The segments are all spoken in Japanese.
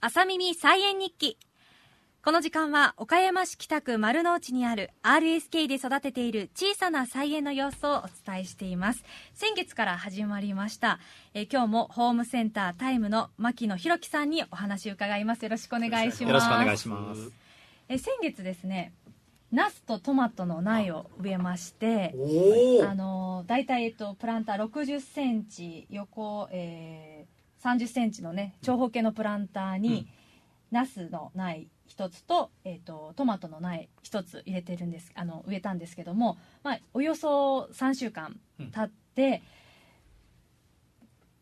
朝耳菜園日記。この時間は岡山市北区丸の内にある RSK で育てている小さな菜園の様子をお伝えしています。先月から始まりました。え今日もホームセンタータイムの牧野博樹さんにお話を伺います。よろしくお願いします。よろしくお願いします。え先月ですねナスとトマトの苗を植えましておあの大体、えっと、プランター60センチ横、えー30センチのね長方形のプランターに、ナスの苗一つと,、えー、とトマトの苗一つ入れてるんですあの植えたんですけども、まあ、およそ3週間経って、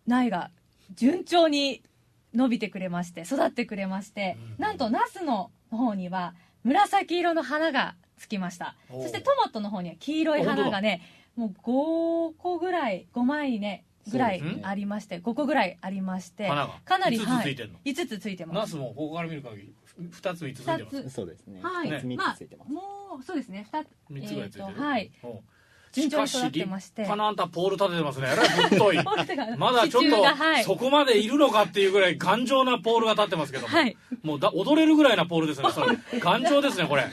苗が順調に伸びてくれまして育ってくれまして、うん。なんとナスの方には紫色の花がつきました。そしてトマトの方には黄色い花がねもう5個ぐらい5枚ねぐらいありまして5個ぐらいありまして花が。かなり5つついてんの？はい、5つついてます。ナスもここから見る限り2つ3つついてますそうですね。はい、ね三まつついてます。あもうそうですね。2つ3つぐらいついてる、えーとはい。順調に育っしかして。まして立派なあんたポール立ててますね。えらいぶっとい。まだちょっ支柱がはい。とそこまでいるのかっていうぐらい頑丈なポールが立ってますけども、はい。もうだ踊れるぐらいなポールですね。それ。頑丈ですねこれ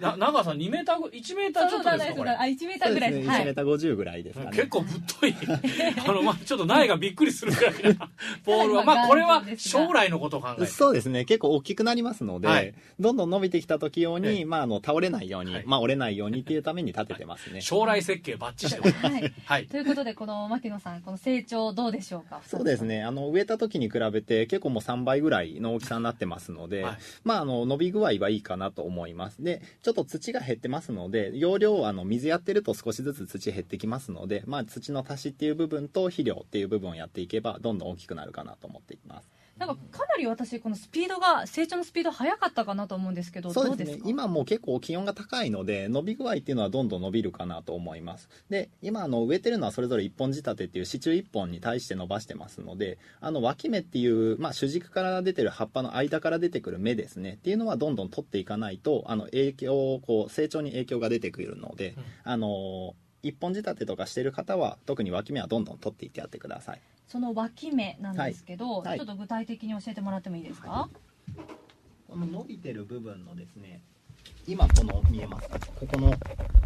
な長さ2メーターぐ1メーターちょっとですかこれあ1メータそうですね。ーぐらいですは1メーいター50ぐらいですかね。結構ぶっとい。あの、まあ、ちょっと苗がびっくりするぐらいな ポールは。まあこれは将来のことを考えて。そうですね。結構大きくなりますので、はい。どんどん伸びてきた時用に、ええ。まあ、あの、倒れないように、はい。まあ、折れないようにっていうために立ててますね。将来設計バッチしてます。はい。はい。ということでこの牧野さんこの成長どうでしょうか？そうですね。あの、植えた時に比べて結構もう3倍ぐらいの大きさになってますので、はい。まあ、あの、伸び具合はいいかなと思います。で、ちょっと土が減ってますので、容量、あの、水やってると少しずつ土減ってきますので、まあ、土の足しっていう部分と肥料っていう部分をやっていけば、どんどん大きくなるかなと思っています。なんかかなり私このスピードが成長のスピード早かったかなと思うんですけどそうですね。どうですか？今もう結構気温が高いので伸び具合っていうのはどんどん伸びるかなと思います。で今あの植えてるのはそれぞれ1本仕立てっていう支柱1本に対して伸ばしてますのであの脇芽っていう、まあ、主軸から出てる葉っぱの間から出てくる芽ですね。っていうのはどんどん取っていかないとあの影響こう成長に影響が出てくるので、うん。あの1本仕立てとかしてる方は特に脇芽はどんどん取っていってやってください。その脇芽なんですけど、はい。はい。ちょっと具体的に教えてもらってもいいですか、この伸びてる部分のですね今この見えますか？ここの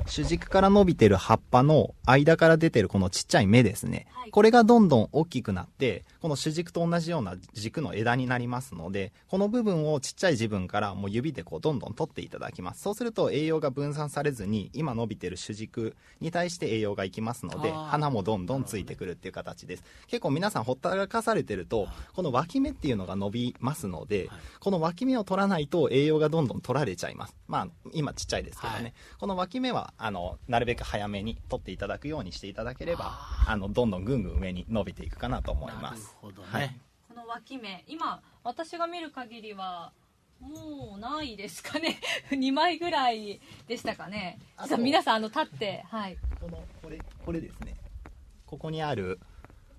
主軸から伸びてる葉っぱの間から出てるこのちっちゃい芽ですね、はい。これがどんどん大きくなってこの主軸と同じような軸の枝になりますのでこの部分をちっちゃい自分からもう指でこうどんどん取っていただきます。そうすると栄養が分散されずに今伸びてる主軸に対して栄養がいきますので花もどんどんついてくるっていう形です。結構皆さんほったらかされてるとこの脇芽っていうのが伸びますので、はい。この脇芽を取らないと栄養がどんどん取られちゃいます。まあ今ちっちゃいですけどね、はい。この脇芽はあのなるべく早めに取っていただくようにしていただければあのどんどんぐんぐん上に伸びていくかなと思いなるますほどね、はい。この脇芽今私が見る限りはもうないですかね。2枚ぐらいでしたかね。皆さんあの立ってはい。このこれこれですね。ここにある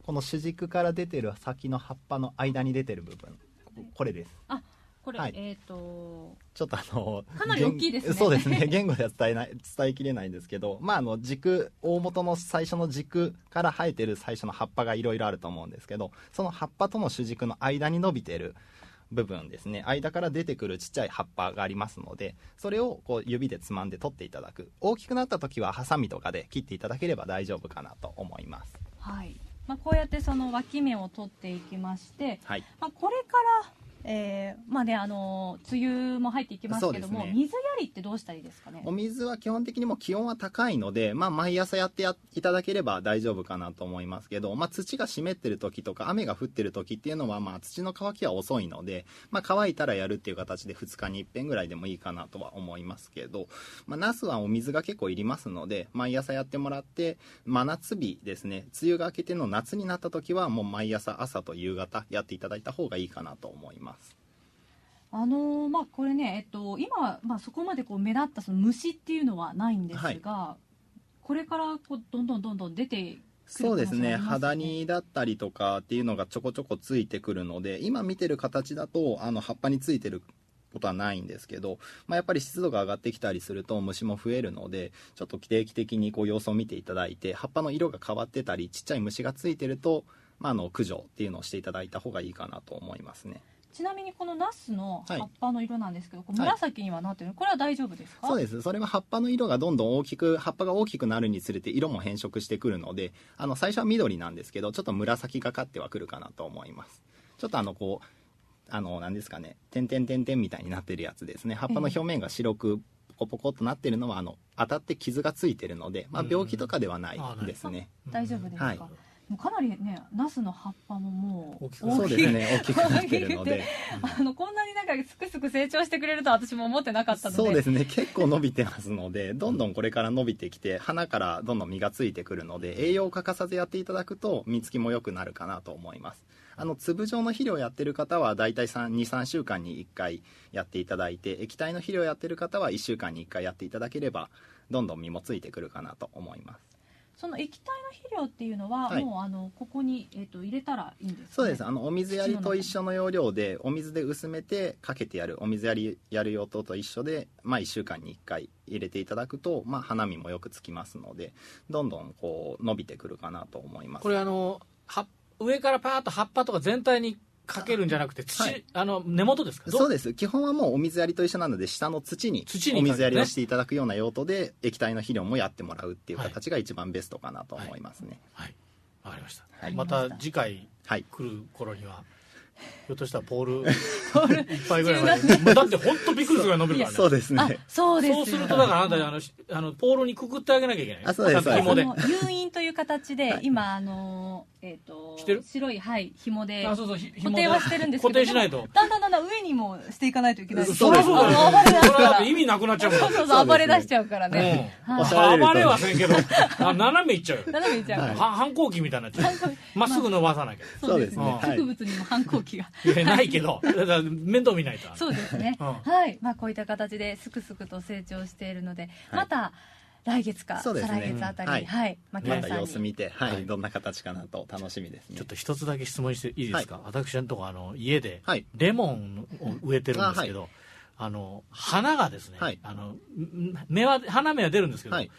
この主軸から出てる先の葉っぱの間に出てる部分。ここれです。あこれ、はい。えっ、とちょっとあのかなり大きいですね。言そうですね。言語では伝えない 伝えきれないんですけどまああの軸大元の最初の軸から生えてる最初の葉っぱがいろいろあると思うんですけどその葉っぱとの主軸の間に伸びてる部分ですね。間から出てくるちっちゃい葉っぱがありますのでそれをこう指でつまんで取っていただく。大きくなった時はハサミとかで切っていただければ大丈夫かなと思います。はい、まあ、こうやってその脇芽を取っていきまして、はい。まあ、これからえーまあねあの梅雨も入っていきますけども、ね。水やりってどうしたらいいですかね？お水は基本的にもう気温は高いので、まあ、毎朝やってやいただければ大丈夫かなと思いますけど、まあ、土が湿ってる時とか雨が降ってる時っていうのは、まあ、土の乾きは遅いので、まあ、乾いたらやるっていう形で2日に1遍ぐらいでもいいかなとは思いますけど、まあ、ナスはお水が結構いりますので毎朝やってもらって真夏日ですね梅雨が明けての夏になった時はもう毎朝朝と夕方やっていただいた方がいいかなと思いますあのーまあこれね、えっと、今は、まあ、そこまでこう目立ったその虫っていうのはないんですが、これからこうどんどんどんどん出てくるそうですね。肌にだったりとかっていうのがちょこちょこついてくるので今見てる形だとあの葉っぱについてることはないんですけど、まあ、やっぱり湿度が上がってきたりすると虫も増えるのでちょっと定期的にこう様子を見ていただいて葉っぱの色が変わってたりちっちゃい虫がついてると、まあ、あの駆除っていうのをしていただいた方がいいかなと思いますねちなみにこのナスのはい。葉っぱの色なんですけど、はい。紫にはなってるこれは大丈夫ですか？そうです。それは葉っぱの色がどんどん大きく葉っぱが大きくなるにつれて色も変色してくるのであの最初は緑なんですけどちょっと紫がかってはくるかなと思います。ちょっとあのこうあの何ですかね点々点々みたいになってるやつですね。葉っぱの表面が白くポコポコっとなってるのはあの当たって傷がついてるので、まあ、病気とかではないですね、大丈夫ですか、はいかなりねナスの葉っぱももう大きくなそうですね。大きくなってるので。あのこんなになんかすくすく成長してくれるとは私も思ってなかったので。そうですね。結構伸びてますのでどんどんこれから伸びてきて花からどんどん実がついてくるので栄養を欠かさずやっていただくと実つきも良くなるかなと思います。あの粒状の肥料やってる方はだいたい23週間に1回やっていただいて液体の肥料やってる方は1週間に1回やっていただければどんどん実もついてくるかなと思いますその液体の肥料っていうのは、はい。もうあのここに、えっと入れたらいいんですか、ね、そうです。あのお水やりと一緒の要領でお水で薄めてかけてやる。お水やりやる用途と一緒で、まあ、1週間に1回入れていただくと、まあ、花見もよくつきますのでどんどんこう伸びてくるかなと思います。これあのは上からパーッと葉っぱとか全体にかけるんじゃなくて土、はい。あの根元ですか？そうです。基本はもうお水やりと一緒なので下の土にお水やりをしていただくような用途で液体の肥料もやってもらうっていう形が一番ベストかなと思いますね。はい。わかりました、はい。また次回はい来る頃にはひょっとしたらポール 一杯ぐらいまでだって本当びっくりするぐらい伸びるから ね。そうですあね。そうですよそうするとだからあなたあのしあのポールにくくってあげなきゃいけない。あそうです紐で。誘引という形で、はい。今あのえっ、としてる？白いはい紐であそうそうひ固定はしてるんですけど固定しないと。だんだんだんだん上にもしていかないといけない。そうです。ね。あの暴れだ意味なくなっちゃうそうそうそう暴れ出しちゃうからね、暴れはせんけど。あ斜めいっちゃうよ。斜めにいっちゃう。反抗期みたいになっちゃう。まっすぐ伸ばさなきゃ。そうですね。植物にも反抗期が。ないけど。だから面倒見ないと。そうですね、うん。はい、まあ、こういった形ですくすくと成長しているので、はい。また来月か、そうですね。再来月あたりに、はい。はい、また様子見て、はい。はい。どんな形かなと楽しみですね。ちょっと一つだけ質問していいですか、私のとこあの家ではい。レモンを植えてるんですけど、あの花がですね、はい。あのん芽は花芽は出るんですけど、はい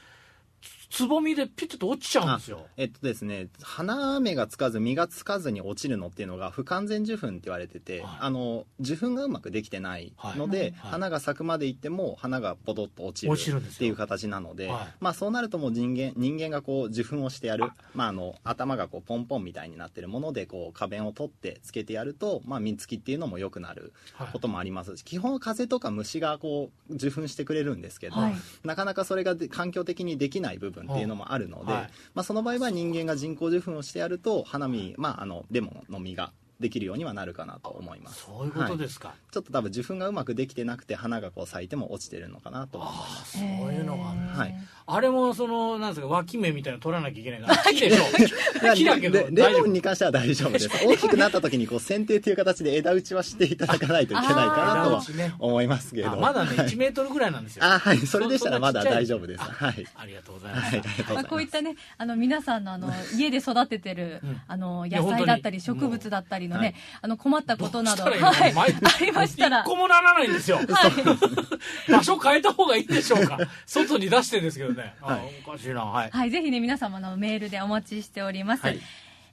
つぼみでピュッと落ちちゃうんですよ。えっとですね花芽がつかず実がつかずに落ちるのっていうのが不完全受粉って言われてて、はい。あの受粉がうまくできてないので、はい。はい。花が咲くまでいっても花がポドッと落ちるっていう形なのではい。まあ、そうなるともう人間人間がこう受粉をしてやるまあ、あの頭がこうポンポンみたいになってるものでこう花弁を取ってつけてやると、まあ、実つきっていうのも良くなるはい。こともありますし基本風とか虫がこう受粉してくれるんですけど、はい。なかなかそれがで環境的にできない部分っていうのもあるので、はい。まあ、その場合は人間が人工受粉をしてやると花見、まあ、あのレモンの実ができるようにはなるかなと思います。そういうことですか、ちょっと多分受粉がうまくできてなくて花がこう咲いても落ちてるのかなと思います。ああそういうのがあはい。あれもそのなんですか脇芽みたいなの取らなきゃいけないから木でしょ？木だけどレレ大丈夫？モンに関しては大丈夫です。大きくなった時にこう剪定という形で枝打ちはしていただかないといけないかなとは思いますけど。あまだねはい1メートルぐらいなんですよ。あはいそれでしたらまだ大丈夫です。あはい。ありがとうございまはい、す、ありがとうございまあ、こういったねあの皆さんのあの家で育ててる、うん。あの野菜だったり植物だったりのね、はい。あの困ったことなどはい、毎ありましたら。一個もならないんですよ。はい、場所変えた方がいいでしょうか。外に出してですけどね、あはい。おかしいな。はい、はい、ぜひね皆様のメールでお待ちしております、はい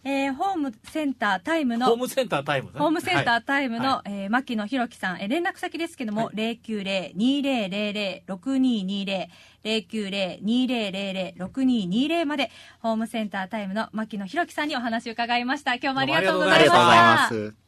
えーホームセンタータイムのホームセンタータイムね。ホームセンタはいータイムの、はえー牧野弘樹さん、えー連絡先ですけども、は090-2000-6220、090-2000-6220まで、ホームセンタータイムの牧野弘樹さんにお話を伺いました。今日もありがとうございました。